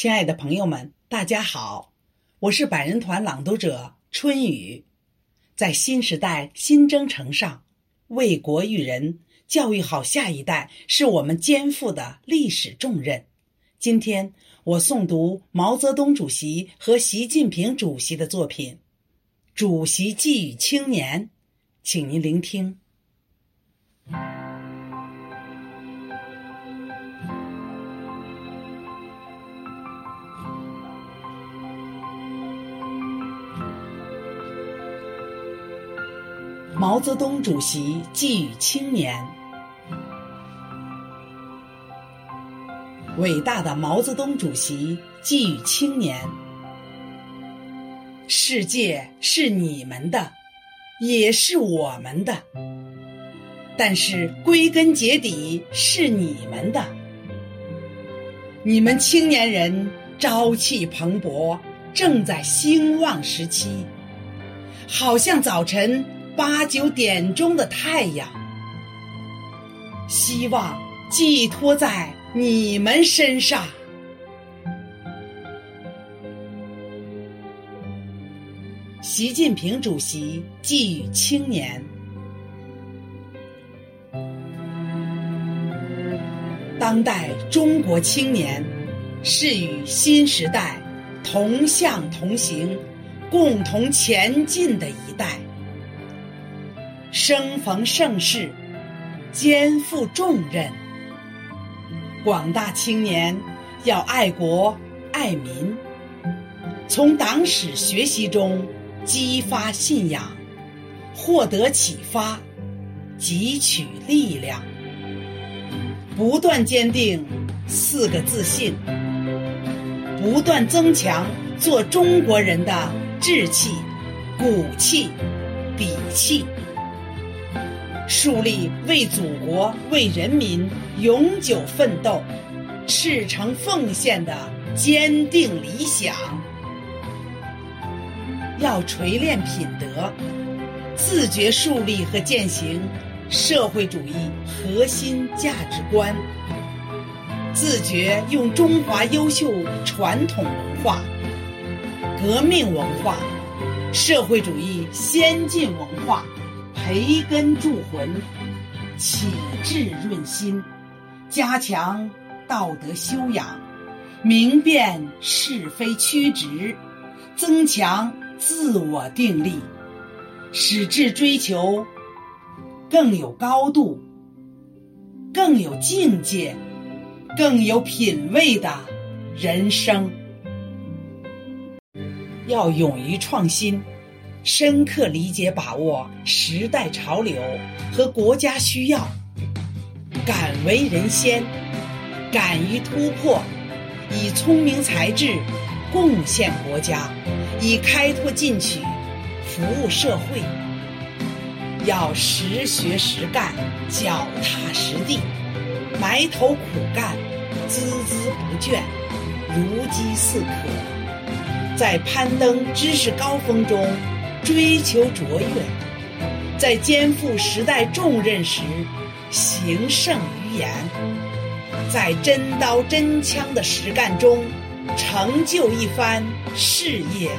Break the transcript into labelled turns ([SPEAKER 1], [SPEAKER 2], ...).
[SPEAKER 1] 亲爱的朋友们，大家好，我是百人团朗读者春雨。在新时代新征程上，为国育人、教育好下一代，是我们肩负的历史重任。今天我诵读毛泽东主席和习近平主席的作品《主席寄语青年》，请您聆听。毛泽东主席寄语青年：伟大的毛泽东主席寄语青年，世界是你们的，也是我们的，但是归根结底是你们的。你们青年人朝气蓬勃，正在兴旺时期，好像早晨。八九点钟的太阳，希望寄托在你们身上。习近平主席寄语青年：当代中国青年是与新时代同向同行、共同前进的一代。生逢盛世，肩负重任。广大青年要爱国爱民，从党史学习中激发信仰，获得启发，汲取力量，不断坚定四个自信，不断增强做中国人的志气、骨气、底气。树立为祖国、为人民永久奋斗、赤诚奉献的坚定理想，要锤炼品德，自觉树立和践行社会主义核心价值观，自觉用中华优秀传统文化、革命文化、社会主义先进文化。培根铸魂，启智润心，加强道德修养，明辨是非曲直，增强自我定力，使志追求更有高度、更有境界、更有品位的人生。要勇于创新。深刻理解把握时代潮流和国家需要，敢为人先，敢于突破，以聪明才智贡献国家，以开拓进取服务社会。要实学实干，脚踏实地，埋头苦干，孜孜不倦，如饥似渴，在攀登知识高峰中。追求卓越，在肩负时代重任时行胜于言，在真刀真枪的实干中成就一番事业。